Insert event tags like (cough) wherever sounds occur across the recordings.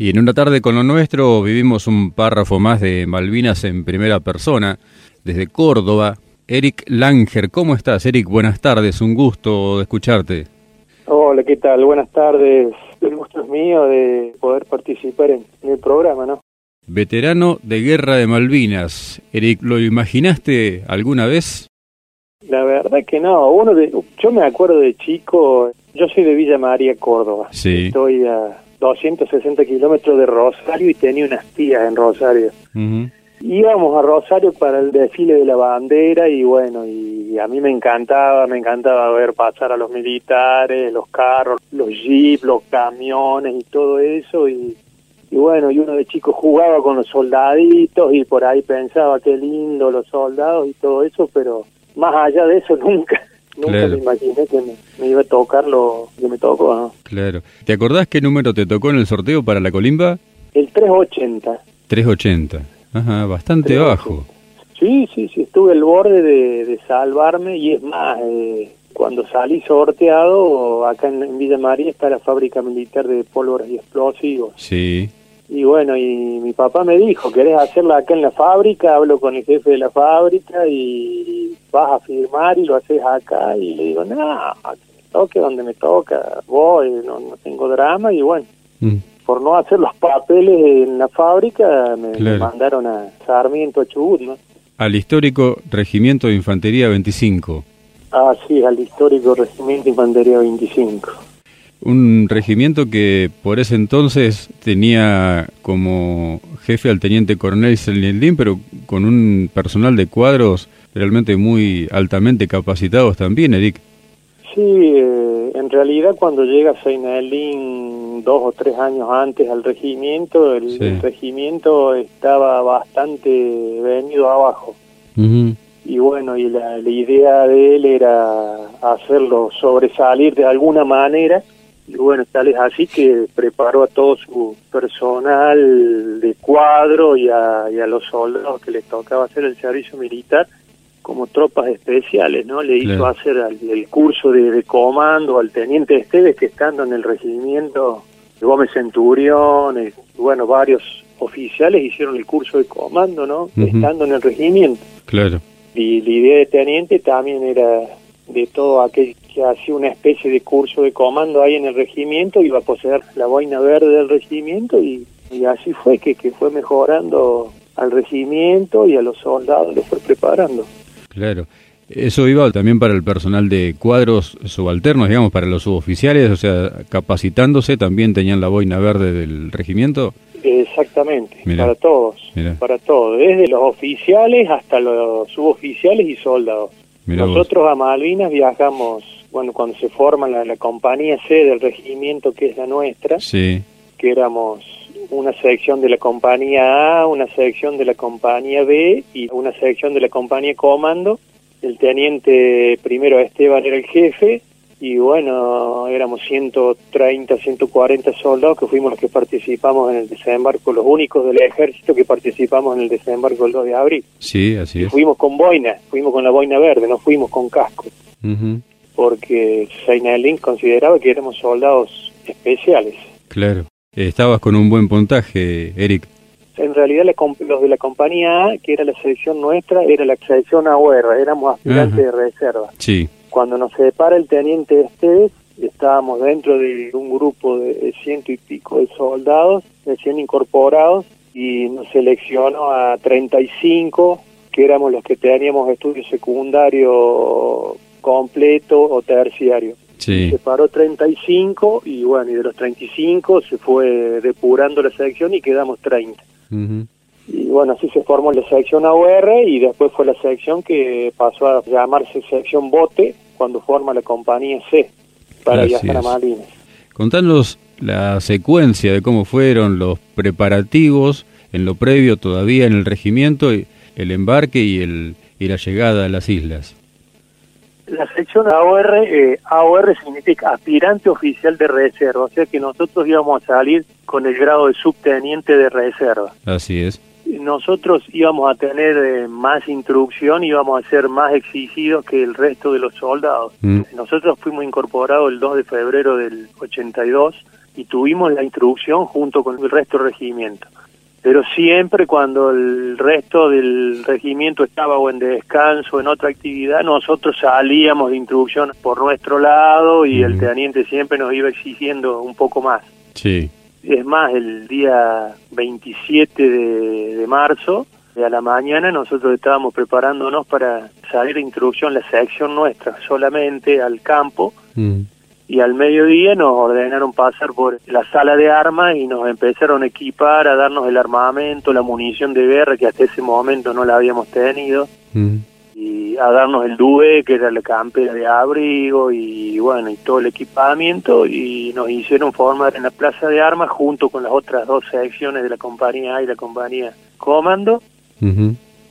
Y en una tarde con lo nuestro vivimos un párrafo más de Malvinas en primera persona, desde Córdoba. Eric Langer, ¿cómo estás? Eric, buenas tardes, un gusto de escucharte. Hola, ¿qué tal? Buenas tardes. El gusto es mío de poder participar en, el programa, ¿no? Veterano de Guerra de Malvinas. Eric, ¿lo imaginaste alguna vez? La verdad que no. Uno de, yo me acuerdo de chico, yo soy de Villa María, Córdoba. Sí. Estoy a 260 kilómetros de Rosario y tenía unas tías en Rosario. Íbamos a Rosario para el desfile de la bandera y bueno, y a mí me encantaba, me encantaba ver pasar a los militares, los carros, los jeeps, los camiones y todo eso y, y bueno, y uno de chico jugaba con los soldaditos y por ahí pensaba qué lindo los soldados y todo eso, pero más allá de eso (laughs) nunca Nunca me imaginé que me, iba a tocar lo que me tocó, ¿no? Claro. ¿Te acordás qué número te tocó en el sorteo para la colimba? El 380. 380. Ajá, bastante bajo. Sí, sí, sí, estuve al borde de, salvarme y es más, eh, cuando salí sorteado, acá en, Villa María está la fábrica militar de pólvoras y explosivos. Sí. Y bueno, y mi papá me dijo, ¿querés hacerla acá en la fábrica? Hablo con el jefe de la fábrica y vas a firmar y lo haces acá. Y le digo, no, me toque donde me toca, voy, no, no tengo drama. Y bueno, mm. por no hacer los papeles en la fábrica, me, mandaron a Sarmiento, Chubut, ¿no? Al histórico Regimiento de Infantería 25. Ah, sí, al histórico Regimiento de Infantería 25 un regimiento que por ese entonces tenía como jefe al teniente coronel Selindín, pero con un personal de cuadros realmente muy altamente capacitados también, Eric. Sí, eh, en realidad cuando llega Seinelin dos o tres años antes al regimiento, el, regimiento estaba bastante venido abajo. Y bueno, y la idea de él era hacerlo sobresalir de alguna manera y bueno, tal es así que preparó a todo su personal de cuadro y a, los soldados que les tocaba hacer el servicio militar como tropas especiales, ¿no? Le hizo hacer el, curso de, comando al teniente Esteves que estando en el regimiento Gómez Centurión, y, bueno, varios oficiales hicieron el curso de comando, ¿no? Estando en el regimiento. Claro. Y la idea de teniente también era de todo aquel que hacía una especie de curso de comando ahí en el regimiento, iba a poseer la boina verde del regimiento y, así fue que, que fue mejorando al regimiento y a los soldados, lo fue preparando. Claro. Eso iba también para el personal de cuadros subalternos, digamos, para los suboficiales, o sea, capacitándose también tenían la boina verde del regimiento. Exactamente, para todos, para todos, desde los oficiales hasta los suboficiales y soldados. Nosotros a Malvinas viajamos, bueno, cuando se forma la, compañía C del regimiento que es la nuestra, sí. que éramos una sección de la compañía A, una sección de la compañía B y una sección de la compañía Comando. El teniente primero Esteban era el jefe y bueno, éramos 130, 140 soldados que fuimos los que participamos en el desembarco, los únicos del ejército que participamos en el desembarco el 2 de abril. Sí, así es. fuimos con boina, fuimos con la boina verde, no fuimos con casco. Porque Seinelin consideraba que éramos soldados especiales. Claro. Estabas con un buen puntaje, Eric. En realidad los de la compañía A, que era la selección nuestra, era la selección AUR, éramos aspirantes de reserva. Sí. Cuando nos separa el teniente Esteves, estábamos dentro de un grupo de ciento y pico de soldados recién incorporados y nos seleccionó a 35, que éramos los que teníamos estudio secundario completo o terciario. Sí. Se paró 35 y bueno, y de los 35 se fue depurando la selección y quedamos 30. Y bueno, así se formó la sección AUR y después fue la sección que pasó a llamarse sección Bote cuando forma la compañía C para viajar a Malvinas. Contanos la secuencia de cómo fueron los preparativos en lo previo todavía en el regimiento, el embarque y, el, y la llegada a las islas. La sección AOR, eh, AOR significa aspirante oficial de reserva, o sea que nosotros íbamos a salir con el grado de subteniente de reserva. Así es nosotros íbamos a tener eh, más instrucción, íbamos a ser más exigidos que el resto de los soldados. Mm. Nosotros fuimos incorporados el 2 de febrero del 82 y tuvimos la instrucción junto con el resto del regimiento. Pero siempre cuando el resto del regimiento estaba o en descanso en otra actividad, nosotros salíamos de instrucción por nuestro lado y el teniente siempre nos iba exigiendo un poco más. Sí. Es más, el día 27 de, de marzo, a la mañana, nosotros estábamos preparándonos para salir de instrucción, la sección nuestra, solamente al campo. Mm. Y al mediodía nos ordenaron pasar por la sala de armas y nos empezaron a equipar, a darnos el armamento, la munición de guerra que hasta ese momento no la habíamos tenido. Mm. A darnos el DUE, que era la campera de abrigo, y bueno, y todo el equipamiento, y nos hicieron formar en la plaza de armas junto con las otras dos secciones de la compañía A y la compañía Comando,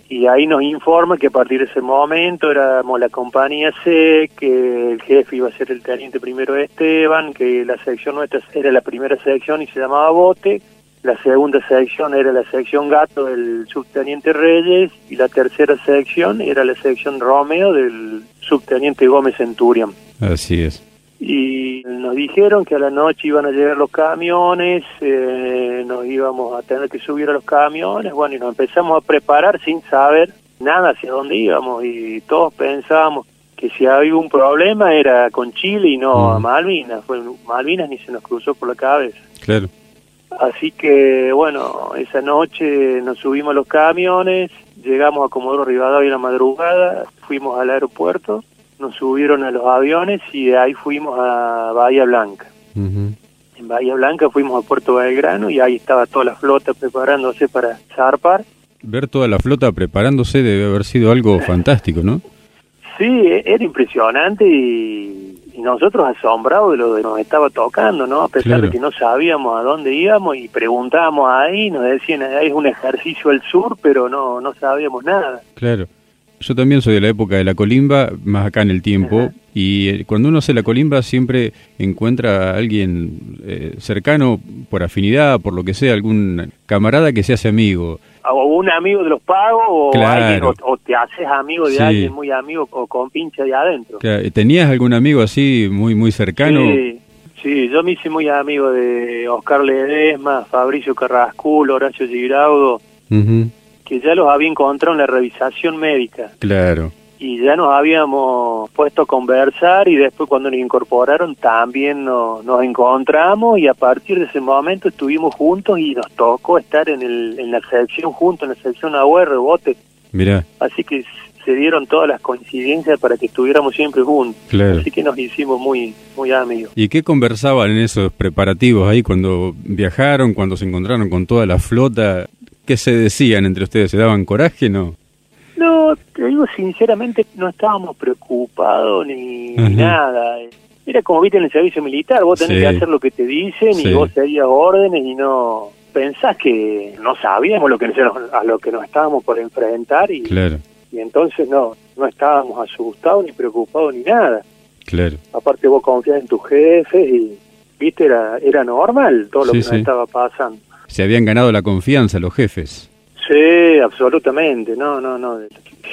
y ahí nos informa que a partir de ese momento éramos la compañía C, que el jefe iba a ser el teniente primero Esteban, que la sección nuestra era la primera sección y se llamaba Bote, la segunda sección era la sección Gato del subteniente Reyes y la tercera sección era la sección Romeo del subteniente Gómez Centurión. Así es. Y nos dijeron que a la noche iban a llegar los camiones, eh, nos íbamos a tener que subir a los camiones, bueno, y nos empezamos a preparar sin saber nada hacia dónde íbamos y todos pensábamos que si había un problema era con Chile y no a Mm. Malvinas, fue Malvinas ni se nos cruzó por la cabeza. Claro. Así que, bueno, esa noche nos subimos a los camiones, llegamos a Comodoro Rivadavia en la madrugada, fuimos al aeropuerto, nos subieron a los aviones y de ahí fuimos a Bahía Blanca. Ujú. En Bahía Blanca fuimos a Puerto Belgrano y ahí estaba toda la flota preparándose para zarpar. Ver toda la flota preparándose debe haber sido algo (laughs) fantástico, ¿no? Sí, e- era impresionante y nosotros asombrados de lo que nos estaba tocando, ¿no? A pesar Claro. de que no sabíamos a dónde íbamos y preguntábamos ahí, nos decían, "Ah, es un ejercicio al sur, pero no, no sabíamos nada. Claro. Yo también soy de la época de la colimba, más acá en el tiempo, Ajá. Y cuando uno hace la colimba siempre encuentra a alguien eh, cercano por afinidad, por lo que sea, algún camarada que se hace amigo. O un amigo de los pagos o, Claro. alguien, o, o te haces amigo de Sí. alguien muy amigo o con pincha de adentro. Claro, ¿Tenías algún amigo así muy muy cercano? Sí, sí, yo me hice muy amigo de Oscar Ledesma, Fabricio Carrascul, Horacio Giraudo, que ya los había encontrado en la revisación médica Claro. Y ya nos habíamos puesto a conversar y después cuando nos incorporaron también nos, nos encontramos y a partir de ese momento estuvimos juntos y nos tocó estar en, el, en la sección juntos, en la sección AUR, rebote, Mirá, así que se dieron todas las coincidencias para que estuviéramos siempre juntos, claro. así que nos hicimos muy, muy amigos. ¿Y qué conversaban en esos preparativos ahí cuando viajaron, cuando se encontraron con toda la flota? ¿Qué se decían entre ustedes? ¿Se daban coraje? No. No, te digo sinceramente, no estábamos preocupados ni, nada. Era como viste en el servicio militar, vos tenés Sí. que hacer lo que te dicen Sí. y vos seguías órdenes y no pensás que no sabíamos lo que nos- a lo que nos estábamos por enfrentar y, Claro, y entonces no, no estábamos asustados ni preocupados ni nada. claro. Aparte vos confías en tus jefes y viste era era normal todo lo Sí, que nos estaba pasando. Se habían ganado la confianza los jefes. Sí, absolutamente, no, no, no.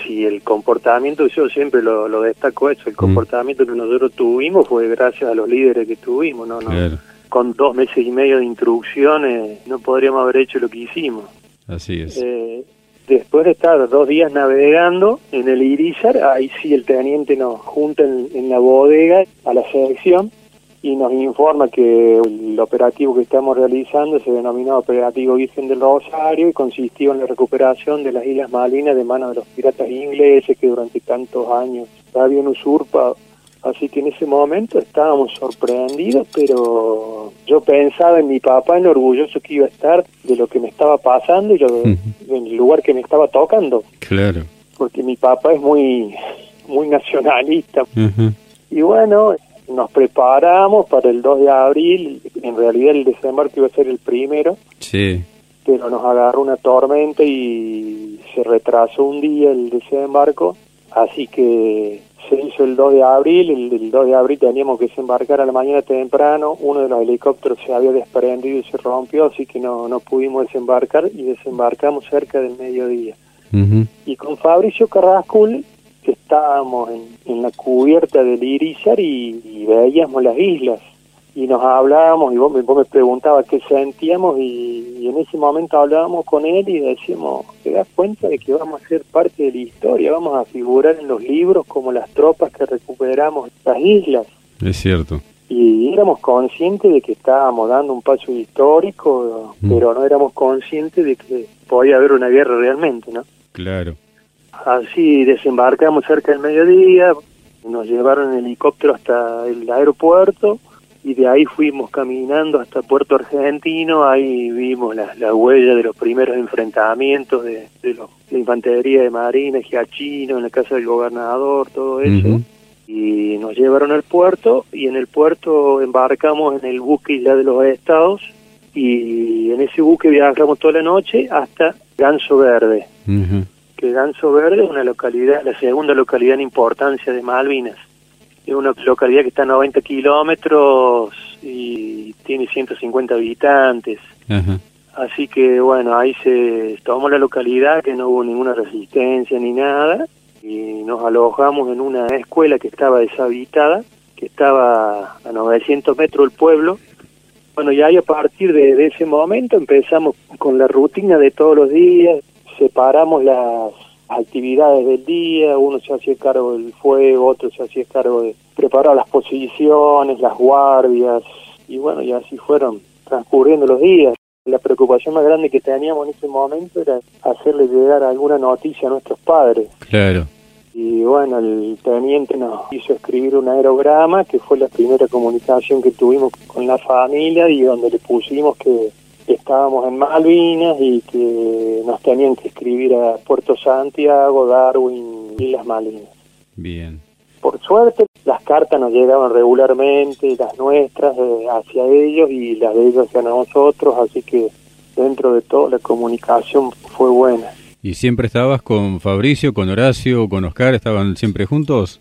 Si el comportamiento, yo siempre lo, lo destaco eso, el comportamiento que nosotros tuvimos fue gracias a los líderes que tuvimos, no, no. Claro, Con dos meses y medio de instrucciones no podríamos haber hecho lo que hicimos. así es. Eh, después de estar dos días navegando en el Irizar, ahí sí el teniente nos junta en, en la bodega a la selección y nos informa que el operativo que estamos realizando se denomina Operativo Virgen del Rosario y consistió en la recuperación de las Islas Malvinas de manos de los piratas ingleses que durante tantos años habían usurpado. Así que en ese momento estábamos sorprendidos, pero yo pensaba en mi papá, en lo orgulloso que iba a estar de lo que me estaba pasando y lo, en el lugar que me estaba tocando, Claro. porque mi papá es muy, muy nacionalista. Y bueno, nos preparamos para el 2 de abril, en realidad el desembarco iba a ser el primero, Sí, pero nos agarró una tormenta y se retrasó un día el desembarco, así que se hizo el 2 de abril, el, el 2 de abril teníamos que desembarcar a la mañana temprano, uno de los helicópteros se había desprendido y se rompió, así que no, no pudimos desembarcar y desembarcamos cerca del mediodía. Ujú. Y con Fabricio Carrascul estábamos en, en la cubierta del Irizar y, y veíamos las islas. y nos hablábamos y vos, me- vos me preguntabas qué sentíamos y, y en ese momento hablábamos con él y decíamos, ¿te das cuenta de que vamos a ser parte de la historia? Vamos a figurar en los libros como las tropas que recuperamos las islas. Es cierto. Y éramos conscientes de que estábamos dando un paso histórico, Mm. pero no éramos conscientes de que podía haber una guerra realmente, ¿no? Claro. Así desembarcamos cerca del mediodía, nos llevaron en helicóptero hasta el aeropuerto y de ahí fuimos caminando hasta Puerto Argentino, ahí vimos la, la huella de los primeros enfrentamientos de, de los- la infantería de Marina, Giachino, en la casa del gobernador, todo eso. Y nos llevaron al puerto y en el puerto embarcamos en el buque Isla de los Estados y en ese buque viajamos toda la noche hasta Ganso Verde. Que Ganso Verde es una localidad, la segunda localidad en importancia de Malvinas. Es una localidad que está a 90 kilómetros y tiene 150 habitantes. Ajá. Así que bueno, ahí se tomó la localidad, que no hubo ninguna resistencia ni nada, y nos alojamos en una escuela que estaba deshabitada, que estaba a 900 metros del pueblo. Bueno, y ahí a partir de, de ese momento empezamos con la rutina de todos los días, separamos las actividades del día, uno se hacía cargo del fuego, otro se hacía cargo de preparar las posiciones, las guardias, y bueno, y así fueron transcurriendo los días. La preocupación más grande que teníamos en ese momento era hacerle llegar alguna noticia a nuestros padres. Claro. Y bueno, el teniente nos hizo escribir un aerograma, que fue la primera comunicación que tuvimos con la familia y donde le pusimos que estábamos en Malvinas y que nos tenían que escribir a Puerto Santiago, Darwin y las Malvinas. Bien. Por suerte, las cartas nos llegaban regularmente, las nuestras eh, hacia ellos y las de ellos hacia nosotros, así que dentro de todo la comunicación fue buena. ¿Y siempre estabas con Fabricio, con Horacio, con Oscar? ¿Estaban siempre juntos?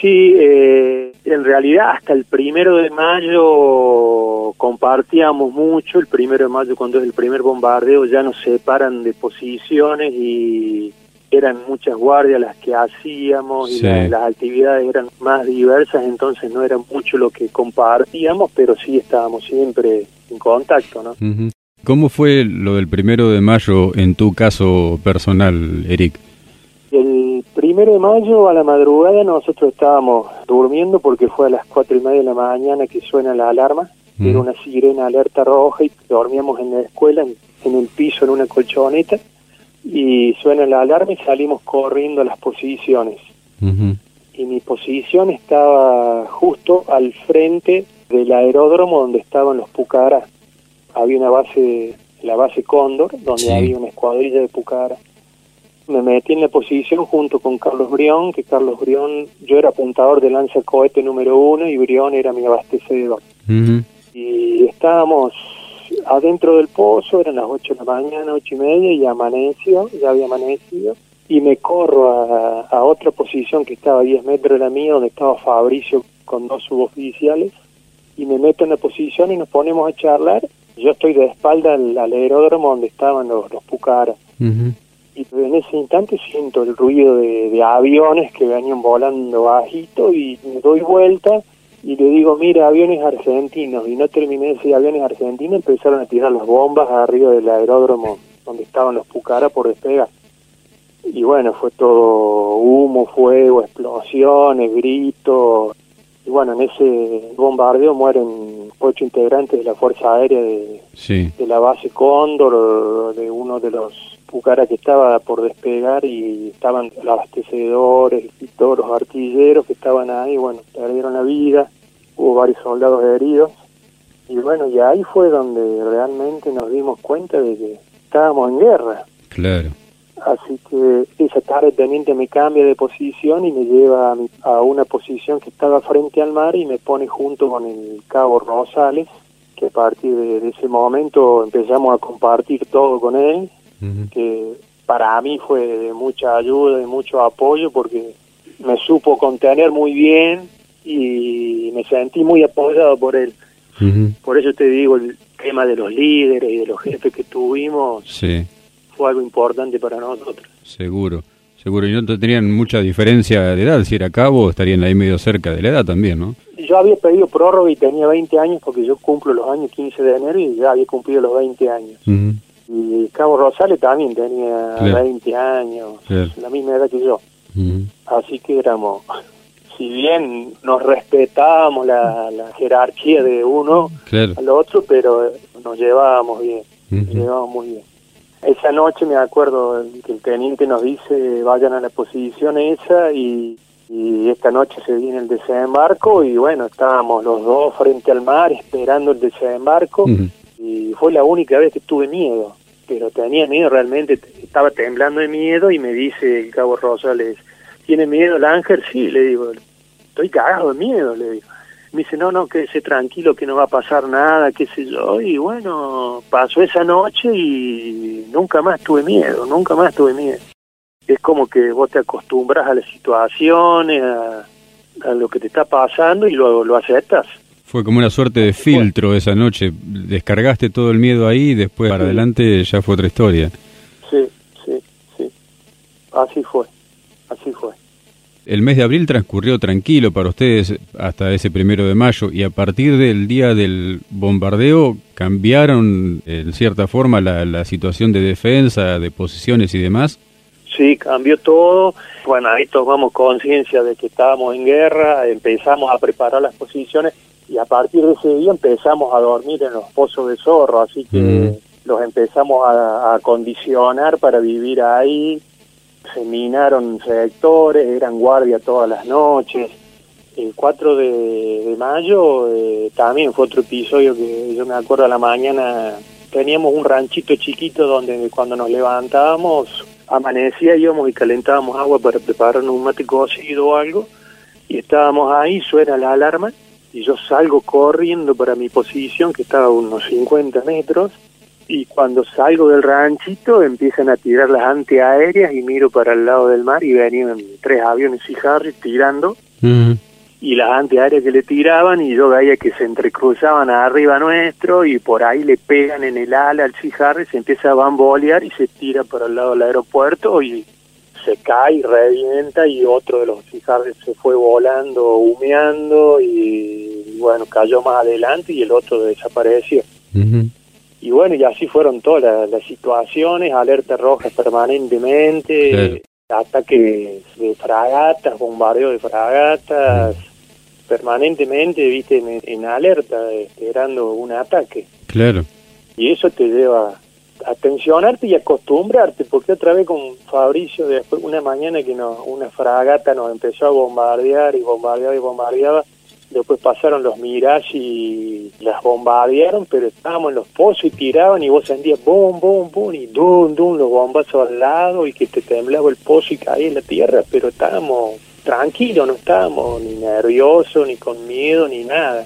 Sí, eh, en realidad hasta el primero de mayo compartíamos mucho. El primero de mayo, cuando es el primer bombardeo, ya nos separan de posiciones y eran muchas guardias las que hacíamos y Sí. la- las actividades eran más diversas, entonces no era mucho lo que compartíamos, pero sí estábamos siempre en contacto, ¿no? ¿Cómo fue lo del primero de mayo en tu caso personal, Eric? El primero de mayo a la madrugada nosotros estábamos durmiendo porque fue a las cuatro y media de la mañana que suena la alarma. Mm. Era una sirena alerta roja y dormíamos en la escuela, en, en el piso, en una colchoneta. Y suena la alarma y salimos corriendo a las posiciones. Y mi posición estaba justo al frente del aeródromo donde estaban los Pucará. Había una base, la base Cóndor, donde Sí. había una escuadrilla de Pucará. Me metí en la posición junto con Carlos Brión, que Carlos Brión, yo era apuntador de lanza cohete número uno y Brión era mi abastecedor. Y estábamos adentro del pozo, eran las 8 de la mañana, ocho y media, y amaneció, ya había amanecido, y me corro a, a otra posición que estaba a 10 metros de la mía, donde estaba Fabricio con dos suboficiales, y me meto en la posición y nos ponemos a charlar. Yo estoy de espalda al, al aeródromo donde estaban los, los Pucaras. Ujú. Y en ese instante siento el ruido de, aviones que venían volando bajito y me doy vuelta y le digo, mira, aviones argentinos. Y no terminé de decir aviones argentinos, empezaron a tirar las bombas arriba del aeródromo donde estaban los Pucara por despegar. Y bueno, fue todo humo, fuego, explosiones, gritos. Y bueno, en ese bombardeo mueren ocho integrantes de la Fuerza Aérea de, Sí. de la base Cóndor, de uno de los Pucara que estaba por despegar y estaban los abastecedores y todos los artilleros que estaban ahí, bueno, perdieron la vida, hubo varios soldados heridos y bueno, y ahí fue donde realmente nos dimos cuenta de que estábamos en guerra. Claro. Así que esa tarde teniente me cambia de posición y me lleva a, mi- a una posición que estaba frente al mar y me pone junto con el cabo Rosales, que a partir de, de ese momento empezamos a compartir todo con él, que para mí fue de mucha ayuda y mucho apoyo porque me supo contener muy bien y me sentí muy apoyado por él. Por eso te digo, el tema de los líderes y de los jefes que tuvimos. Sí, fue algo importante para nosotros. seguro. Seguro, y no tenían mucha diferencia de edad, si era cabo estarían ahí medio cerca de la edad también, ¿no? Yo había pedido prórroga y tenía 20 años porque yo cumplo los años 15 de enero y ya había cumplido los 20 años. Y Cabo Rosales también tenía 20 años, la misma edad que yo. Así que éramos, (laughs) si bien nos respetábamos la, jerarquía de uno al otro, pero nos llevábamos bien, nos llevábamos muy bien. Esa noche me acuerdo que el teniente nos dice vayan a la posición esa y, esta noche se viene el desembarco y bueno, estábamos los dos frente al mar esperando el desembarco y fue la única vez que tuve miedo, pero tenía miedo realmente, estaba temblando de miedo y me dice el cabo Rosales, ¿tiene miedo el ángel? Sí, le digo, estoy cagado de miedo, le digo me dice, no, no, quédese tranquilo, que no va a pasar nada, qué sé yo. Y bueno, pasó esa noche y nunca más tuve miedo, nunca más tuve miedo. Es como que vos te acostumbras a las situaciones, a, lo que te está pasando y luego lo aceptas. Fue como una suerte de filtro esa noche. Descargaste todo el miedo ahí y después para adelante ya fue otra historia. Sí, sí, sí. Así fue, así fue. El mes de abril transcurrió tranquilo para ustedes hasta ese primero de mayo y a partir del día del bombardeo cambiaron en cierta forma la, situación de defensa, de posiciones y demás. Sí, cambió todo. Bueno, ahí tomamos conciencia de que estábamos en guerra, empezamos a preparar las posiciones y a partir de ese día empezamos a dormir en los pozos de zorro, así que mm. los empezamos a acondicionar para vivir ahí se minaron sectores, eran guardia todas las noches. El 4 de, mayo eh, también fue otro episodio que yo me acuerdo a la mañana, teníamos un ranchito chiquito donde cuando nos levantábamos amanecía íbamos y calentábamos agua para preparar un mate cocido o algo y estábamos ahí, suena la alarma y yo salgo corriendo para mi posición que estaba a unos 50 metros y cuando salgo del ranchito empiezan a tirar las antiaéreas y miro para el lado del mar y venían tres aviones y Harry tirando. Y las antiaéreas que le tiraban y yo veía que se entrecruzaban arriba nuestro y por ahí le pegan en el ala al Harry se empieza a bambolear y se tira para el lado del aeropuerto y se cae y revienta y otro de los Harry se fue volando, humeando y bueno, cayó más adelante y el otro desapareció. Y bueno, y así fueron todas las, situaciones, alerta roja permanentemente, ataques de fragatas, bombardeo de fragatas, permanentemente, viste, en, alerta, esperando un ataque. Claro. Y eso te lleva a tensionarte y acostumbrarte, porque otra vez con Fabricio, después una mañana que no, una fragata nos empezó a bombardear y bombardeaba y bombardeaba, después pasaron los Mirage y las bombardearon, pero estábamos en los pozos y tiraban y vos sentías boom, boom, boom y dum, dum, los bombazos al lado y que te temblaba el pozo y caía en la tierra, pero estábamos tranquilos, no estábamos ni nerviosos, ni con miedo, ni nada.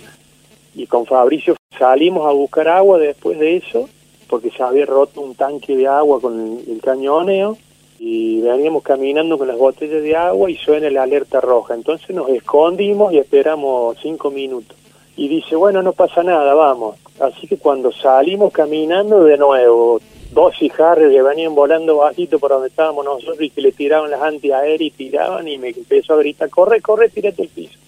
Y con Fabricio salimos a buscar agua después de eso, porque se había roto un tanque de agua con el cañoneo y veníamos caminando con las botellas de agua y suena la alerta roja. Entonces nos escondimos y esperamos cinco minutos. Y dice, bueno, no pasa nada, vamos. Así que cuando salimos caminando de nuevo, dos Harry que venían volando bajito por donde estábamos nosotros y que le tiraban las antiaéreas y tiraban y me empezó a gritar, corre, corre, tírate al piso.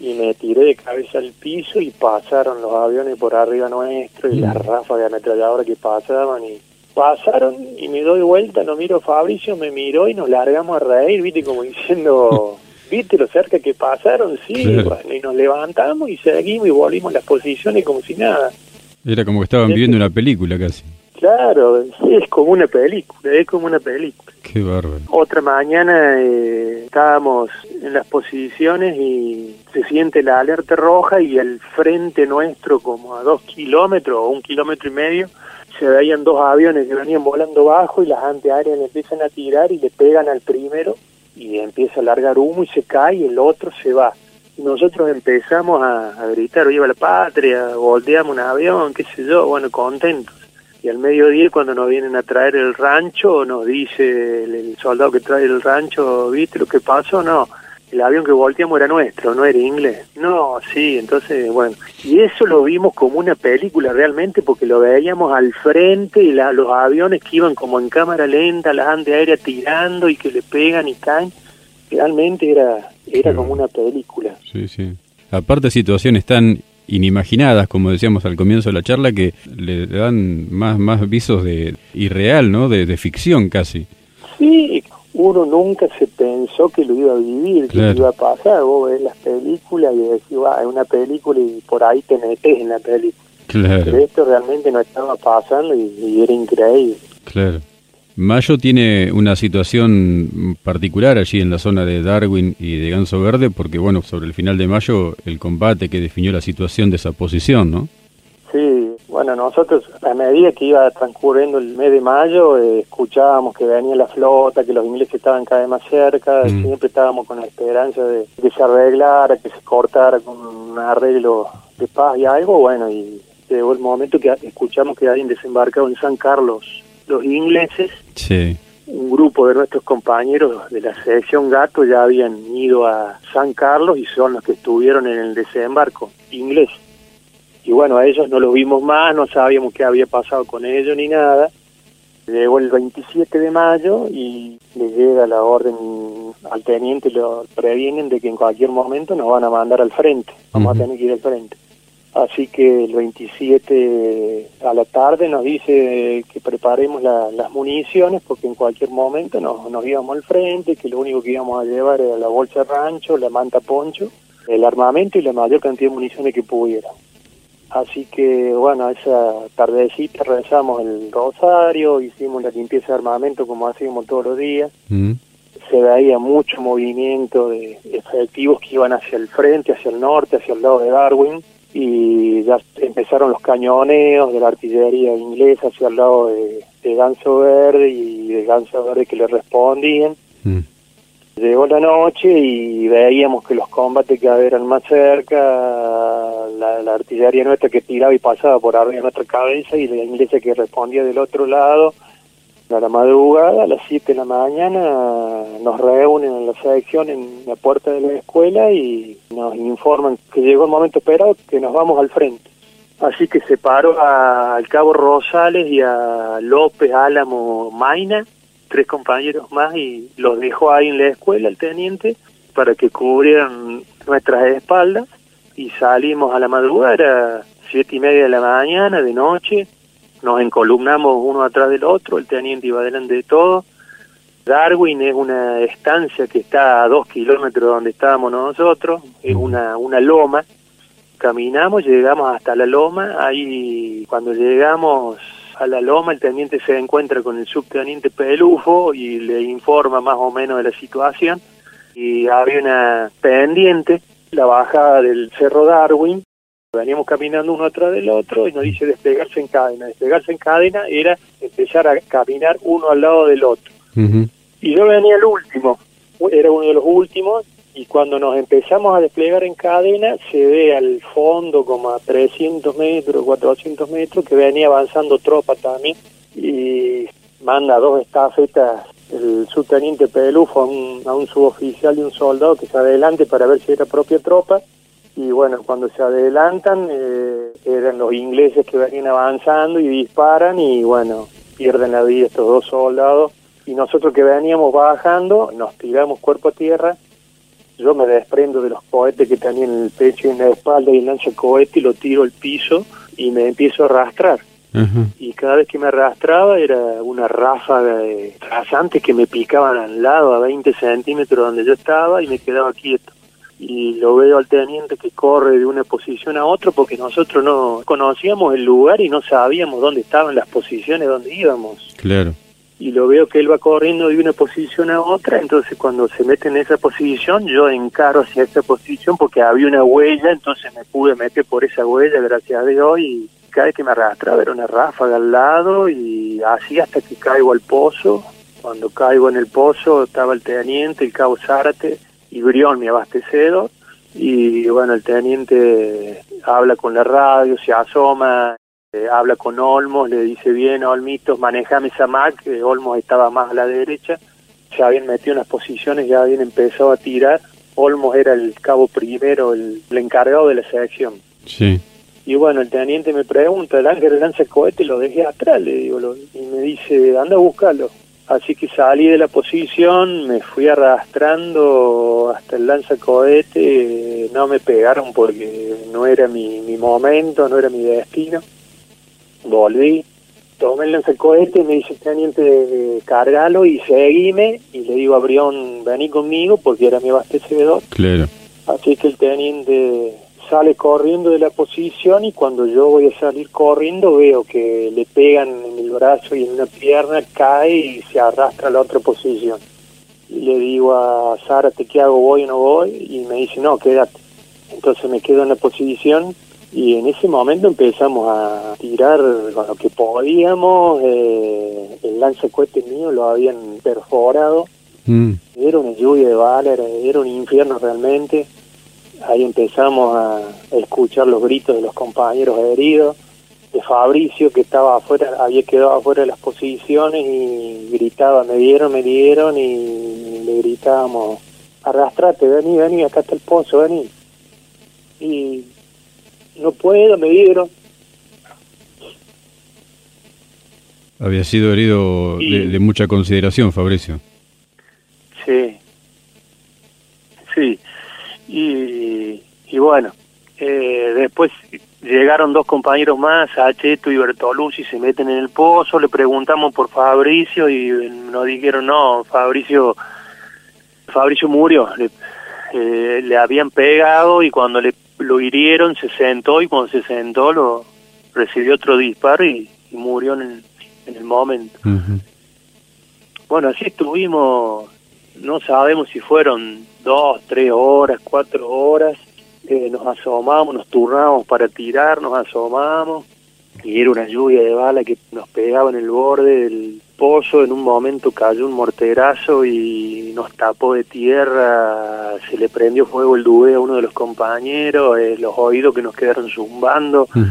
Y me tiré de cabeza al piso y pasaron los aviones por arriba nuestro y las mm. ráfagas de ametralladora que pasaban y pasaron y me doy vuelta, no miro Fabricio, me miró y nos largamos a reír, viste, como diciendo, (laughs) viste lo cerca que pasaron, sí, bueno, y nos levantamos y seguimos y volvimos a las posiciones como si nada. Era como que estaban viendo una película casi. Claro, es como una película, es como una película. Qué bárbaro. Otra mañana eh, estábamos en las posiciones y se siente la alerta roja y al frente nuestro, como a dos kilómetros o un kilómetro y medio, se veían dos aviones que venían volando bajo y las antiaéreas le empiezan a tirar y le pegan al primero y empieza a largar humo y se cae y el otro se va. Y nosotros empezamos a, gritar, viva la patria, volteamos un avión, qué sé yo, bueno, contentos. Y al mediodía cuando nos vienen a traer el rancho, nos dice el, soldado que trae el rancho, ¿viste lo que pasó? No, el avión que volteamos era nuestro, no era inglés. No, sí, entonces, bueno, y eso lo vimos como una película realmente porque lo veíamos al frente y la, los aviones que iban como en cámara lenta, las antiaéreas tirando y que le pegan y caen, realmente era, era como una película. Sí, sí. Aparte situaciones tan inimaginadas, como decíamos al comienzo de la charla, que le dan más, más visos de irreal, ¿no? De, de ficción casi. Sí, uno nunca se pensó que lo iba a vivir, que lo iba a pasar. Vos ves las películas y decís, va, es una película y por ahí te metes en la película. Claro. Pero esto realmente no estaba pasando y, era increíble. Claro. Mayo tiene una situación particular allí en la zona de Darwin y de Ganso Verde, porque bueno, sobre el final de mayo el combate que definió la situación de esa posición, ¿no? Sí, bueno, nosotros a medida que iba transcurriendo el mes de mayo, eh, escuchábamos que venía la flota, que los ingleses estaban cada vez más cerca, mm. siempre estábamos con la esperanza de que se arreglara, que se cortara con un arreglo de paz y algo, bueno, y llegó el momento que escuchamos que habían desembarcado en San Carlos los ingleses. Sí. Un grupo de nuestros compañeros de la sección Gato ya habían ido a San Carlos y son los que estuvieron en el desembarco inglés y bueno, a ellos no los vimos más, no sabíamos qué había pasado con ellos ni nada. Llegó el 27 de mayo y le llega la orden al teniente, lo previenen de que en cualquier momento nos van a mandar al frente, vamos a tener que ir al frente. Así que el 27 a la tarde nos dice que preparemos las municiones porque en cualquier momento nos, nos íbamos al frente, que lo único que íbamos a llevar era la bolsa rancho, la manta poncho, el armamento y la mayor cantidad de municiones que pudiera. Así que, bueno, esa tardecita rezamos el rosario, hicimos la limpieza de armamento como hacíamos todos los días. Mm. Se veía mucho movimiento de efectivos que iban hacia el frente, hacia el norte, hacia el lado de Darwin. Y ya empezaron los cañoneos de la artillería inglesa hacia el lado de, Ganso Verde y de Ganso Verde que le respondían. Mm. Llegó la noche y veíamos que los combates cada vez eran más cerca, la, artillería nuestra que tiraba y pasaba por arriba de nuestra cabeza y la inglesa que respondía del otro lado. A la madrugada, a las 7 de la mañana, nos reúnen en la sección en la puerta de la escuela y nos informan que llegó el momento esperado que nos vamos al frente. Así que se paró al cabo Rosales y a López Álamo Maina tres compañeros más y los dejó ahí en la escuela el teniente para que cubrieran nuestras espaldas y salimos a la madrugada, era siete y media de la mañana, de noche, nos encolumnamos uno atrás del otro, el teniente iba delante de todo. Darwin es una estancia que está a dos kilómetros de donde estábamos nosotros, es una, una loma. Caminamos, llegamos hasta la loma, ahí cuando llegamos a la loma, el teniente se encuentra con el subteniente Pelufo y le informa más o menos de la situación. Y había una pendiente, la bajada del Cerro Darwin. Veníamos caminando uno atrás del otro y nos dice desplegarse en cadena. Desplegarse en cadena era empezar a caminar uno al lado del otro. Y yo venía el último, era uno de los últimos, y cuando nos empezamos a desplegar en cadena se ve al fondo como a 300 metros, 400 metros que venía avanzando tropa también. Y manda dos estafetas el subteniente Pelufo a un, a un suboficial y un soldado que se adelante para ver si era propia tropa. Y bueno, cuando se adelantan eh, eran los ingleses que venían avanzando y disparan y bueno, pierden la vida estos dos soldados. Y nosotros que veníamos bajando nos tiramos cuerpo a tierra yo me desprendo de los cohetes que tenía en el pecho y en la espalda y lanzo el cohete y lo tiro al piso y me empiezo a arrastrar. Y cada vez que me arrastraba era una ráfaga de rasantes que me picaban al lado a 20 centímetros donde yo estaba y me quedaba quieto. Y lo veo al teniente que corre de una posición a otra porque nosotros no conocíamos el lugar y no sabíamos dónde estaban las posiciones donde íbamos. Claro y lo veo que él va corriendo de una posición a otra, entonces cuando se mete en esa posición, yo encaro hacia esa posición porque había una huella, entonces me pude meter por esa huella, gracias a Dios, y cada vez que me arrastraba era una ráfaga al lado y así hasta que caigo al pozo. Cuando caigo en el pozo estaba el teniente, el cabo Zárate y Brión, mi abastecedor, y bueno, el teniente habla con la radio, se asoma eh, habla con Olmos, le dice bien, Olmitos, manejame esa Mac, Olmos estaba más a la derecha, ya habían metido unas posiciones, ya habían empezado a tirar, Olmos era el cabo primero, el, encargado de la sección. Sí. Y bueno, el teniente me pregunta, el ángel lanza el cohete, lo dejé atrás, le digo, y me dice, anda a buscarlo. Así que salí de la posición, me fui arrastrando hasta el lanzacohete, no me pegaron porque no era mi, mi momento, no era mi destino. Volví, tomé el lanzacohete, me dice el teniente, cargalo y seguime, y le digo a Brión, vení conmigo porque era mi abastecedor. Claro. Así que el teniente sale corriendo de la posición y cuando yo voy a salir corriendo veo que le pegan en el brazo y en una pierna, cae y se arrastra a la otra posición. Y le digo a Zárate, ¿qué hago? ¿Voy o no voy? Y me dice, no, quédate. Entonces me quedo en la posición y en ese momento empezamos a tirar con lo que podíamos. Eh, el lanzacohete mío lo habían perforado. Mm. Era una lluvia de balas, era un infierno realmente Ahí empezamos a escuchar los gritos de los compañeros heridos, de Fabricio que estaba afuera, había quedado afuera de las posiciones y gritaba, me dieron, me dieron y le gritábamos, arrastrate, vení, vení, acá está el pozo, vení. Y no puedo, me dieron. Había sido herido de, mucha consideración, Fabricio. Sí, sí. Y, y bueno, eh, después llegaron dos compañeros más, Acheto y Bertolucci, se meten en el pozo, le preguntamos por Fabricio y nos dijeron, no, Fabricio, Fabricio murió, le, eh, le habían pegado y cuando le lo hirieron se sentó y cuando se sentó lo recibió otro disparo y, murió en el, en el momento. Bueno, así estuvimos, no sabemos si fueron dos, tres horas, cuatro horas, eh, nos asomamos, nos turnamos para tirar, nos asomamos, y era una lluvia de bala que nos pegaba en el borde del pozo, en un momento cayó un morterazo y nos tapó de tierra, se le prendió fuego el dube a uno de los compañeros, eh, los oídos que nos quedaron zumbando. Mm.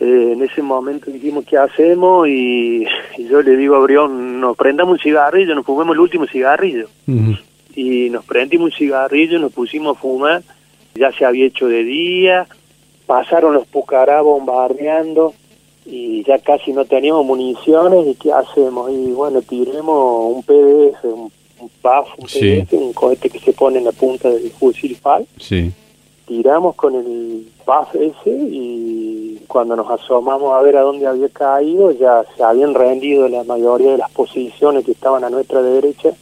Eh, en ese momento dijimos, ¿qué hacemos? Y, yo le digo a Brión, nos prendamos un cigarrillo, nos fumemos el último cigarrillo y nos prendimos un cigarrillo, nos pusimos a fumar, ya se había hecho de día, pasaron los pucará bombardeando y ya casi no teníamos municiones y qué hacemos y bueno tiremos un PDF un, PAF un PDF un cohete que se pone en la punta del fusil FAL sí. tiramos con el PAF ese y cuando nos asomamos a ver a dónde había caído ya se habían rendido la mayoría de las posiciones que estaban a nuestra derecha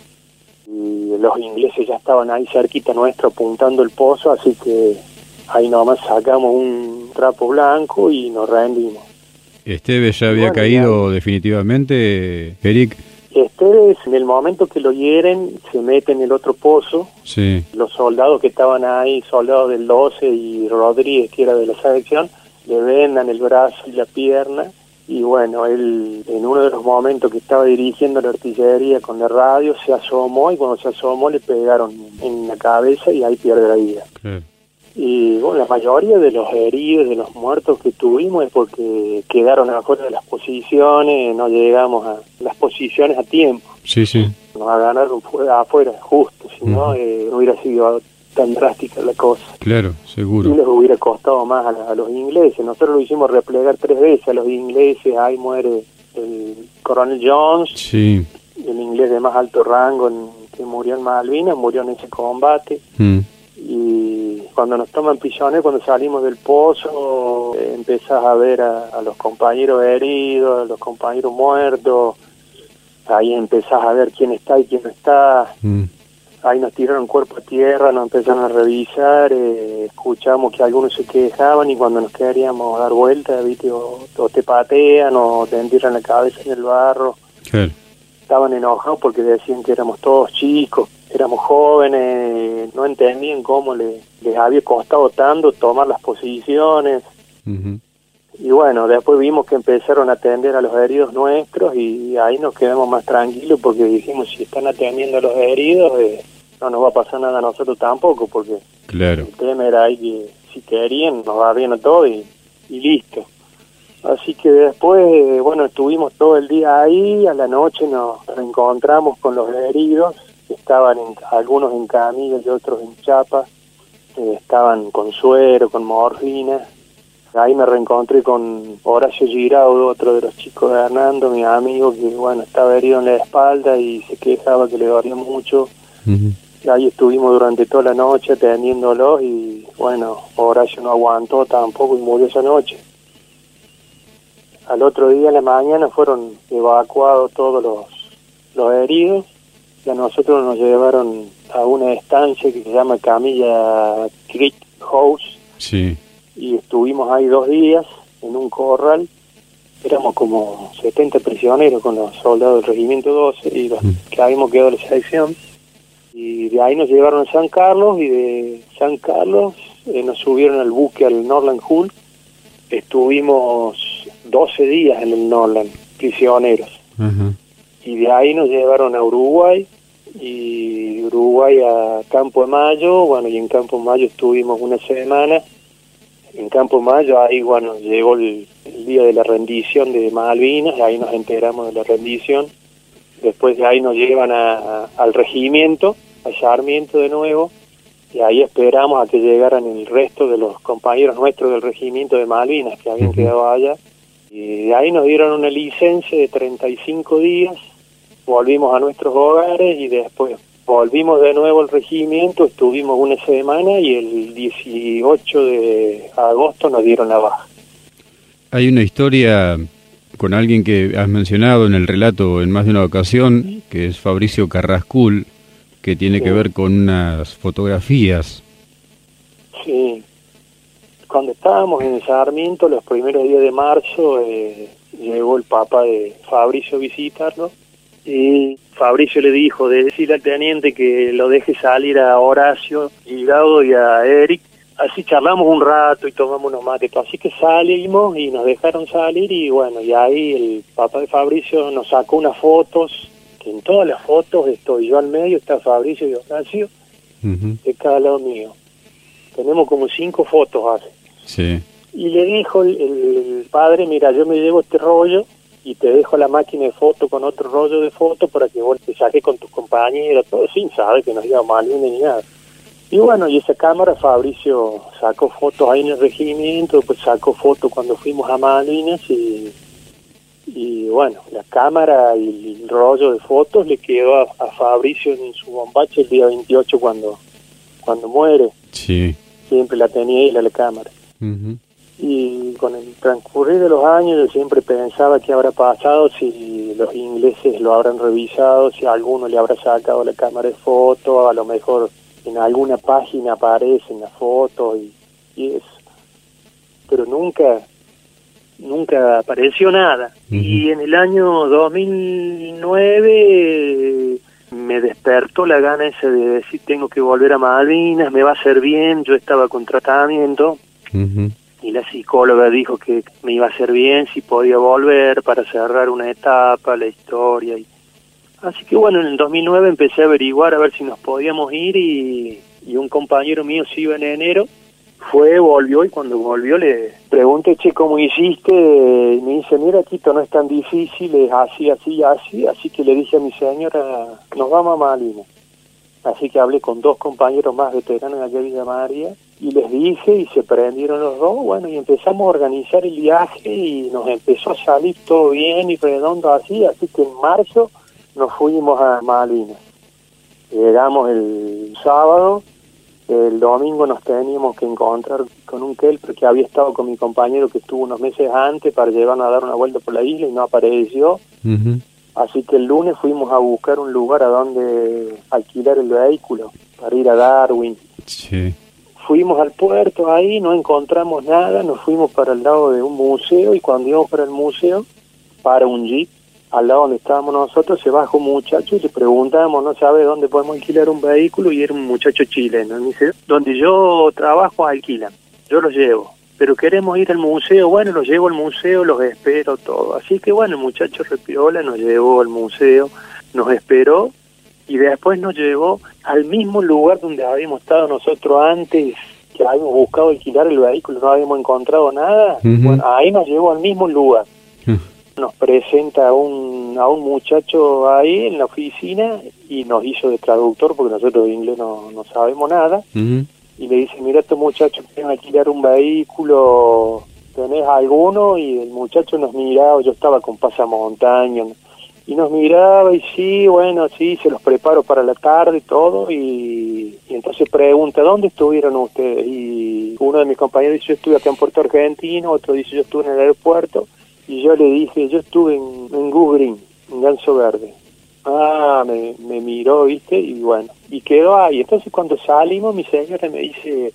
y los ingleses ya estaban ahí cerquita nuestro apuntando el pozo, así que ahí nomás sacamos un trapo blanco y nos rendimos. ¿Esteves ya había caído definitivamente, Eric? Esteves, en el momento que lo hieren, se mete en el otro pozo. Sí. Los soldados que estaban ahí, soldados del 12 y Rodríguez, que era de la selección, le vendan el brazo y la pierna y bueno, él en uno de los momentos que estaba dirigiendo la artillería con la radio se asomó y cuando se asomó le pegaron en la cabeza y ahí pierde la vida. Y bueno, la mayoría de los heridos, de los muertos que tuvimos es porque quedaron afuera de las posiciones, no llegamos a las posiciones a tiempo. Sí, sí. Nos ganaron afuera, justo, si no, eh, no hubiera sido tan drástica la cosa. Claro, seguro. Y les hubiera costado más a, los ingleses. Nosotros lo hicimos replegar tres veces a los ingleses. Ahí muere el coronel Jones, sí. el inglés de más alto rango que murió en Malvinas, murió en ese combate. Mm. Y cuando nos toman pisones, cuando salimos del pozo, eh, empezás a ver a, los compañeros heridos, a los compañeros muertos. Ahí empezás a ver quién está y quién no está. Mm ahí nos tiraron cuerpo a tierra, nos empezaron a revisar, eh, escuchamos que algunos se quejaban y cuando nos queríamos dar vuelta, ¿viste? O, te patean o te entierran la cabeza en el barro. Estaban enojados porque decían que éramos todos chicos, éramos jóvenes, no entendían cómo les, les había costado tanto tomar las posiciones. Y bueno, después vimos que empezaron a atender a los heridos nuestros y ahí nos quedamos más tranquilos porque dijimos, si están atendiendo a los heridos, eh, no nos va a pasar nada a nosotros tampoco, porque claro. el tema era ahí que si querían nos va bien a todo y, listo. Así que después, eh, bueno, estuvimos todo el día ahí, a la noche nos reencontramos con los heridos estaban algunos en camilla y otros en chapa, eh, estaban con suero, con morfina. Ahí me reencontré con Horacio Giraudo, otro de los chicos de Hernando, mi amigo, que bueno, estaba herido en la espalda y se quejaba que le dolía mucho. Ahí estuvimos durante toda la noche atendiéndolo y bueno, Horacio no aguantó tampoco y murió esa noche. Al otro día, en la mañana, fueron evacuados todos los, los heridos y a nosotros nos llevaron a una estancia que se llama Camilla Creek House. Sí. Y estuvimos ahí dos días en un corral. Éramos como 70 prisioneros con los soldados del Regimiento 12 y los mm. que habíamos quedado la selección. Y de ahí nos llevaron a San Carlos y de San Carlos eh, nos subieron al buque al Norland Hull. Estuvimos 12 días en el Norland, prisioneros. Y de ahí nos llevaron a Uruguay y Uruguay a Campo de Mayo, bueno, y en Campo de Mayo estuvimos una semana. En Campo de Mayo ahí, bueno, llegó el, día de la rendición de Malvinas, ahí nos enteramos de la rendición. Después de ahí nos llevan a, al regimiento, a Sarmiento de nuevo, y ahí esperamos a que llegaran el resto de los compañeros nuestros del regimiento de Malvinas que habían quedado allá. Y de ahí nos dieron una licencia de 35 días volvimos a nuestros hogares y después volvimos de nuevo al regimiento, estuvimos una semana y el 18 de agosto nos dieron la baja. Hay una historia con alguien que has mencionado en el relato en más de una ocasión, que es Fabricio Carrascul, que tiene que ver con unas fotografías. Sí, cuando estábamos en Sarmiento, los primeros días de marzo, eh, llegó el papá de Fabricio a visitarlo y Fabricio le dijo de decirle al teniente que lo deje salir a Horacio, Gilado y a Eric. Así charlamos un rato y tomamos unos mates. Así que salimos y nos dejaron salir y bueno, y ahí el papá de Fabricio nos sacó unas fotos, que en todas las fotos estoy yo al medio, está Fabricio y Horacio, de cada lado mío. Tenemos como cinco fotos hace. Sí. Y le dijo el, el padre, mira, yo me llevo este rollo y te dejo la máquina de foto con otro rollo de foto para que vos te saques con tus compañeros, todo sin saber que nos iba mal ni nada. Y bueno, y esa cámara Fabricio sacó fotos ahí en el regimiento, pues sacó fotos cuando fuimos a Malvinas y, y bueno, la cámara y el rollo de fotos le quedó a, Fabricio en su bombache el día 28 cuando, cuando muere. Sí. Siempre la tenía ahí la, cámara y con el transcurrir de los años yo siempre pensaba qué habrá pasado si los ingleses lo habrán revisado, si alguno le habrá sacado la cámara de foto, a lo mejor en alguna página aparecen las fotos y, y eso. Pero nunca, nunca apareció nada. Y en el año 2009 me despertó la gana esa de decir tengo que volver a Malvinas, me va a hacer bien, yo estaba con tratamiento y la psicóloga dijo que me iba a hacer bien si podía volver para cerrar una etapa, la historia. Y... Así que bueno, en el 2009 empecé a averiguar a ver si nos podíamos ir y, un compañero mío se iba en enero, fue, volvió y cuando volvió le pregunté, che, ¿cómo hiciste? Y me dice, mira, Tito, no es tan difícil, es así, así, así. Así que le dije a mi señora, nos vamos a Malina. Así que hablé con dos compañeros más veteranos de allá Villa María y les dije y se prendieron los dos, bueno, y empezamos a organizar el viaje y nos empezó a salir todo bien y redondo así, así que en marzo nos fuimos a Malvinas. Llegamos el sábado, el domingo nos teníamos que encontrar con un kelper que había estado con mi compañero que estuvo unos meses antes para llevarnos a dar una vuelta por la isla y no apareció. Así que el lunes fuimos a buscar un lugar a donde alquilar el vehículo para ir a Darwin. Sí fuimos al puerto ahí, no encontramos nada, nos fuimos para el lado de un museo y cuando íbamos para el museo, para un jeep, al lado donde estábamos nosotros, se bajó un muchacho y le preguntamos, no sabe dónde podemos alquilar un vehículo y era un muchacho chileno. Donde yo trabajo alquilan, yo los llevo, pero queremos ir al museo, bueno, los llevo al museo, los espero todo. Así que bueno, el muchacho repiola, nos llevó al museo, nos esperó y después nos llevó al mismo lugar donde habíamos estado nosotros antes, que habíamos buscado alquilar el vehículo, no habíamos encontrado nada, bueno, ahí nos llevó al mismo lugar. nos presenta a un, a un muchacho ahí en la oficina y nos hizo de traductor porque nosotros de inglés no, no sabemos nada. Y le dice, mira, estos muchachos quieren alquilar un vehículo, ¿tenés alguno? Y el muchacho nos miraba, yo estaba con pasamontaña, y nos miraba y sí, bueno, sí, se los preparo para la tarde y todo, y, entonces pregunta, ¿dónde estuvieron ustedes? Y uno de mis compañeros dice, yo estuve acá en Puerto Argentino, otro dice, yo estuve en el aeropuerto, y yo le dije, yo estuve en, en Green, en Ganso Verde. Ah, me, me miró, viste, y bueno, y quedó ahí. Entonces cuando salimos, mi señora me dice,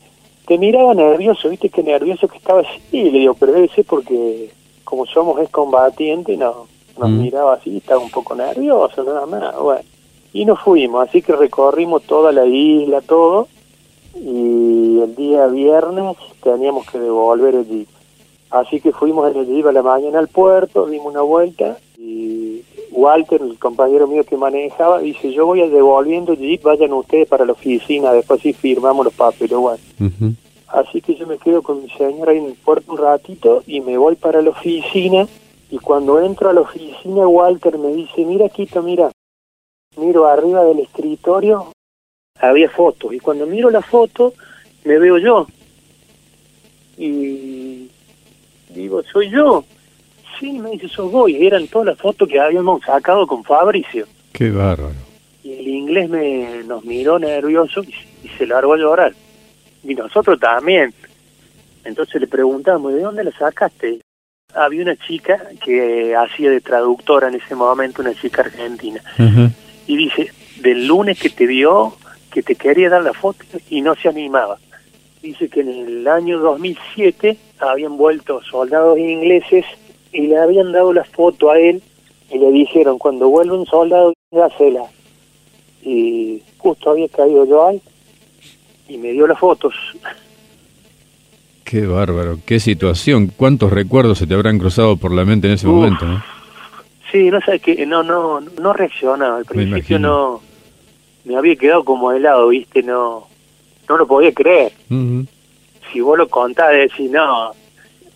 te miraba nervioso, viste, qué nervioso que estaba así. Y le digo, pero debe ser porque como somos excombatientes, no, nos mm. miraba así, estaba un poco nervioso, nada más, bueno. Y nos fuimos, así que recorrimos toda la isla, todo, y el día viernes teníamos que devolver el jeep. Así que fuimos en el jeep a la mañana al puerto, dimos una vuelta y Walter, el compañero mío que manejaba, dice, yo voy a devolviendo el jeep, vayan ustedes para la oficina, después sí firmamos los papeles. Bueno. Así que yo me quedo con mi señora ahí en el puerto un ratito y me voy para la oficina y cuando entro a la oficina Walter me dice, mira Quito, mira, miro arriba del escritorio, había fotos y cuando miro la foto me veo yo. Y Digo, soy yo. Sí, me dice, sos vos. Y eran todas las fotos que habíamos sacado con Fabricio. Qué bárbaro. Y el inglés me nos miró nervioso y, se largó a llorar. Y nosotros también. Entonces le preguntamos, ¿de dónde la sacaste? Había una chica que hacía de traductora en ese momento, una chica argentina. Y dice, del lunes que te vio, que te quería dar la foto y no se animaba dice que en el año 2007 habían vuelto soldados ingleses y le habían dado la foto a él y le dijeron, cuando vuelve un soldado, dásela. Y justo había caído yo ahí y me dio las fotos. Qué bárbaro, qué situación. ¿Cuántos recuerdos se te habrán cruzado por la mente en ese momento? ¿no? Sí, no sé qué, no, no, no reaccionaba. Al principio no, me había quedado como helado, viste, no, no lo podía creer. Si vos lo contás, decís, no,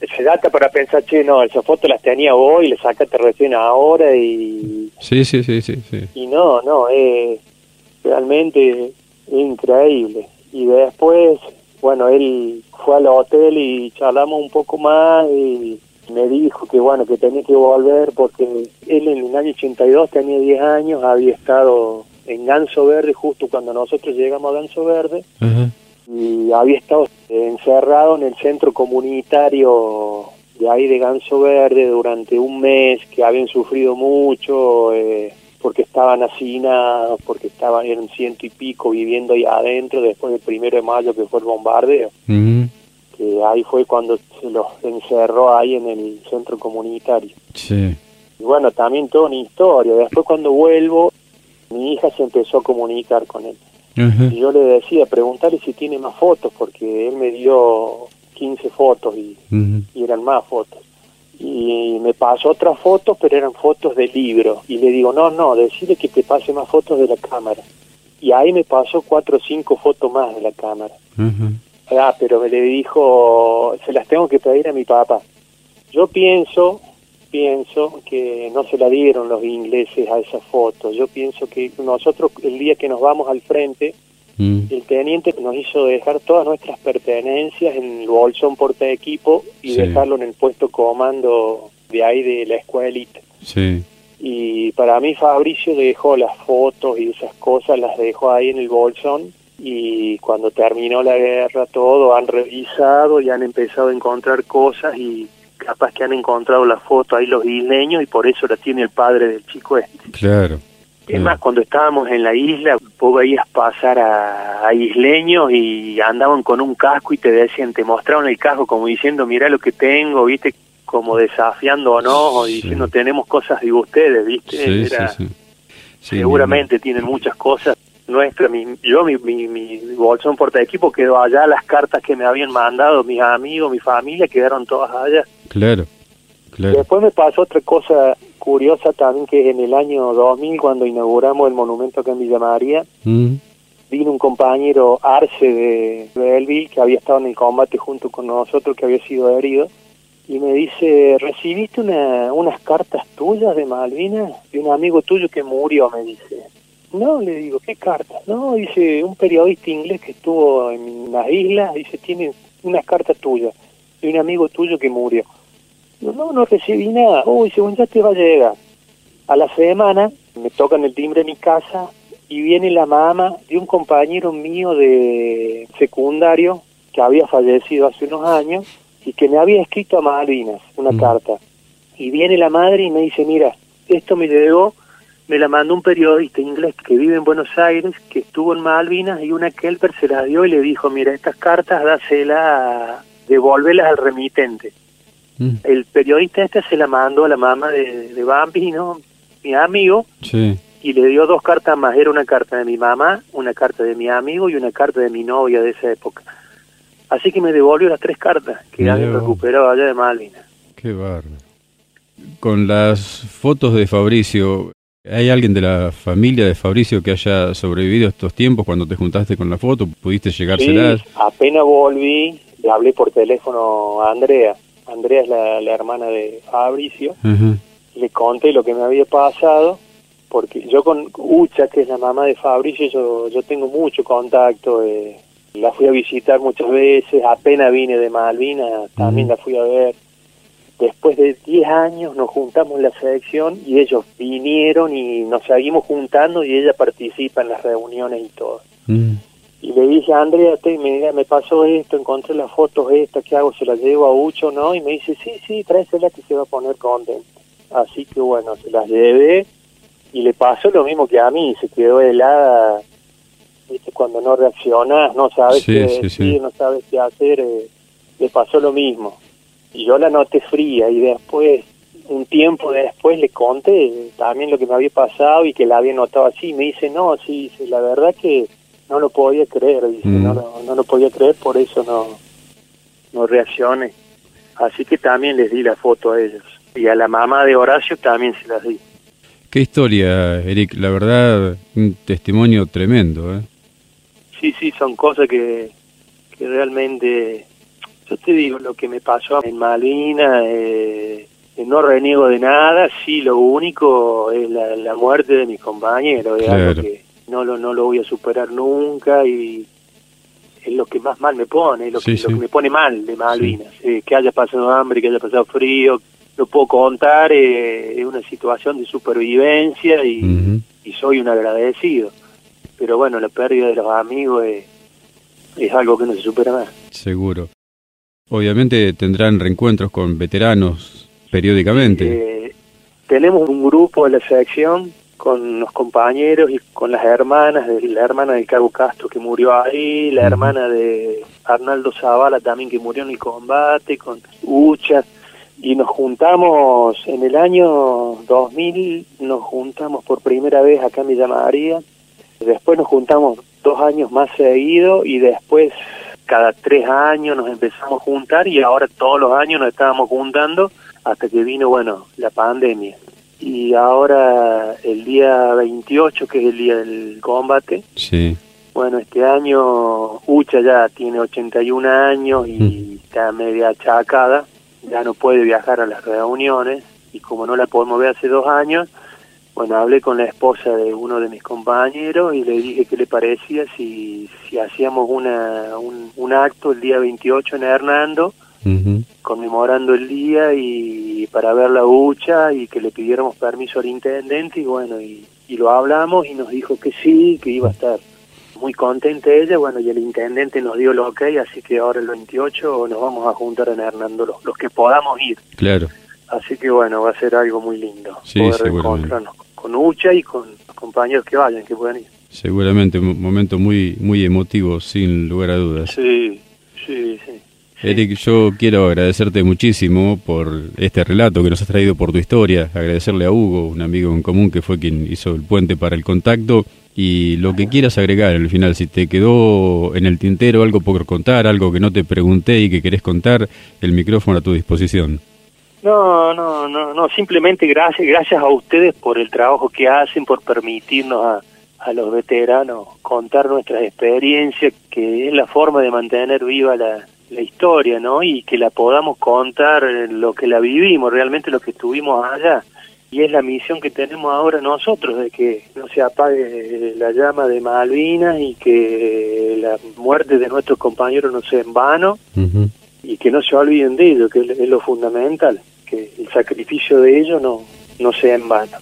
se data para pensar, che, no, esas fotos las tenía vos y le sacaste recién ahora y... Sí, sí, sí, sí. Y no, no, es realmente increíble. Y después, bueno, él fue al hotel y charlamos un poco más y me dijo que bueno, que tenía que volver porque él en el año 82 tenía 10 años, había estado en Ganso Verde justo cuando nosotros llegamos a Ganso Verde y había estado encerrado en el centro comunitario de ahí de Ganso Verde durante un mes que habían sufrido mucho eh, porque estaban hacinados, porque estaban en ciento y pico viviendo ahí adentro después del primero de mayo que fue el bombardeo. Que ahí fue cuando se los encerró ahí en el centro comunitario. Sí. Y bueno, también toda una historia. Después cuando vuelvo, mi hija se empezó a comunicar con él. Y yo le decía, preguntarle si tiene más fotos, porque él me dio 15 fotos y, eran más fotos. Y me pasó otras fotos, pero eran fotos de libro. Y le digo, no, no, decirle que te pase más fotos de la cámara. Y ahí me pasó cuatro o cinco fotos más de la cámara. Ah, pero me le dijo, se las tengo que pedir a mi papá. Yo pienso pienso que no se la dieron los ingleses a esa foto. Yo pienso que nosotros el día que nos vamos al frente, mm. el teniente nos hizo dejar todas nuestras pertenencias en el bolsón porta equipo y dejarlo en el puesto comando de ahí de la escuelita. Sí. Y para mí Fabricio dejó las fotos y esas cosas, las dejó ahí en el bolsón y cuando terminó la guerra todo han revisado y han empezado a encontrar cosas y capaz que han encontrado la foto ahí los isleños y por eso la tiene el padre del chico este. Claro. Es más, cuando estábamos en la isla, vos veías pasar a, isleños y andaban con un casco y te decían, te mostraron el casco como diciendo, mira lo que tengo, viste, como desafiando o no, o diciendo, tenemos cosas de ustedes, viste. seguramente tienen muchas cosas nuestra, mi, yo, mi, mi, mi bolsón porta equipo quedó allá, las cartas que me habían mandado mis amigos, mi familia, quedaron todas allá. Claro, claro. Después me pasó otra cosa curiosa también, que en el año 2000, cuando inauguramos el monumento acá en Villa María, mm. vino un compañero Arce de Belleville, que había estado en el combate junto con nosotros, que había sido herido, y me dice, ¿recibiste una, unas cartas tuyas de Malvinas? De un amigo tuyo que murió, me dice. No, le digo, ¿qué cartas? No, dice, un periodista inglés que estuvo en las islas, dice, tiene unas cartas tuyas, de un amigo tuyo que murió. No, no recibí nada. Uy, según ya te va a llegar. A la semana me tocan el timbre de mi casa y viene la mamá de un compañero mío de secundario que había fallecido hace unos años y que me había escrito a Malvinas una mm. carta. Y viene la madre y me dice, mira, esto me llegó, me la mandó un periodista inglés que vive en Buenos Aires, que estuvo en Malvinas, y una Kelper se la dio y le dijo, mira, estas cartas dáselas, devuélvelas al remitente. Mm. El periodista este se la mandó a la mamá de, de Bambi, ¿no? Mi amigo, y le dio dos cartas más. Era una carta de mi mamá, una carta de mi amigo y una carta de mi novia de esa época. Así que me devolvió las tres cartas que había recuperado allá de Malvinas. Qué bárbaro. Con las fotos de Fabricio, ¿hay alguien de la familia de Fabricio que haya sobrevivido estos tiempos cuando te juntaste con la foto? ¿Pudiste llegárselas? Sí, apenas volví, le hablé por teléfono a Andrea. Andrea es la, hermana de Fabricio. Le conté lo que me había pasado, porque yo con Ucha, que es la mamá de Fabricio, yo, yo tengo mucho contacto. Eh, la fui a visitar muchas veces, apenas vine de Malvinas, también la fui a ver. Después de 10 años nos juntamos en la selección y ellos vinieron y nos seguimos juntando y ella participa en las reuniones y todo. Y le dije a Andrea, te, me, me pasó esto, encontré las fotos estas, ¿qué hago? ¿Se las llevo a Ucho, no? Y me dice, sí, sí, tráeselas que se va a poner contenta. Así que bueno, se las llevé y le pasó lo mismo que a mí, se quedó helada ¿viste? cuando no reaccionas, no sabes qué decir, no sabes qué hacer, eh, le pasó lo mismo. Y yo la noté fría y después, un tiempo después le conté también lo que me había pasado y que la había notado así. Me dice, no, sí, la verdad que no lo podía creer, dice, no, mm. no, no lo podía creer, por eso no, no reaccioné. Así que también les di la foto a ellos. Y a la mamá de Horacio también se las di. Qué historia, Eric. La verdad, un testimonio tremendo. ¿eh? sí, sí, son cosas que, que realmente, yo te digo, lo que me pasó en Malvinas, eh, no reniego de nada, sí, lo único es la, muerte de mi compañero, es algo que no lo, no lo voy a superar nunca y es lo que más mal me pone, es lo, que, me pone mal de Malvinas, eh, que haya pasado hambre, que haya pasado frío, lo puedo contar, eh, es una situación de supervivencia y, y soy un agradecido pero bueno, la pérdida de los amigos es, algo que no se supera más. Seguro. Obviamente tendrán reencuentros con veteranos periódicamente. Eh, tenemos un grupo de la sección con los compañeros y con las hermanas, de, la hermana de Cabo Castro que murió ahí, la hermana de Arnaldo Zavala también que murió en el combate, con Ucha, y nos juntamos en el año 2000, nos juntamos por primera vez acá en Villa María, Después nos juntamos dos años más seguido y después cada tres años nos empezamos a juntar y ahora todos los años nos estábamos juntando hasta que vino, bueno, la pandemia. Y ahora el día 28, que es el día del combate, sí. bueno, este año Ucha ya tiene 81 años y mm. está media achacada, ya no puede viajar a las reuniones y como no la podemos ver hace dos años, bueno, hablé con la esposa de uno de mis compañeros y le dije qué le parecía si, si hacíamos una, un, acto el día 28 en Hernando, conmemorando el día y para ver la hucha y que le pidiéramos permiso al intendente y bueno, y, lo hablamos y nos dijo que sí, que iba a estar muy contenta ella, bueno, y el intendente nos dio lo ok, así que ahora el 28 nos vamos a juntar en Hernando, los, los que podamos ir. Claro. Así que bueno, va a ser algo muy lindo sí, poder encontrarnos con Ucha y con los compañeros que vayan, que puedan ir. Seguramente un momento muy muy emotivo, sin lugar a dudas. Sí, sí, sí. Eric, yo quiero agradecerte muchísimo por este relato que nos has traído por tu historia, agradecerle a Hugo, un amigo en común que fue quien hizo el puente para el contacto, y lo que quieras agregar al final, si te quedó en el tintero algo por contar, algo que no te pregunté y que querés contar, el micrófono a tu disposición. No, no, no, no, simplemente gracias, gracias a ustedes por el trabajo que hacen, por permitirnos a, a los veteranos contar nuestras experiencias, que es la forma de mantener viva la, la historia, ¿no? Y que la podamos contar lo que la vivimos, realmente lo que estuvimos allá. Y es la misión que tenemos ahora nosotros, de que no se apague la llama de Malvinas y que la muerte de nuestros compañeros no sea en vano y que no se olviden de ello, que es lo fundamental, que el sacrificio de ellos no, no sea en vano.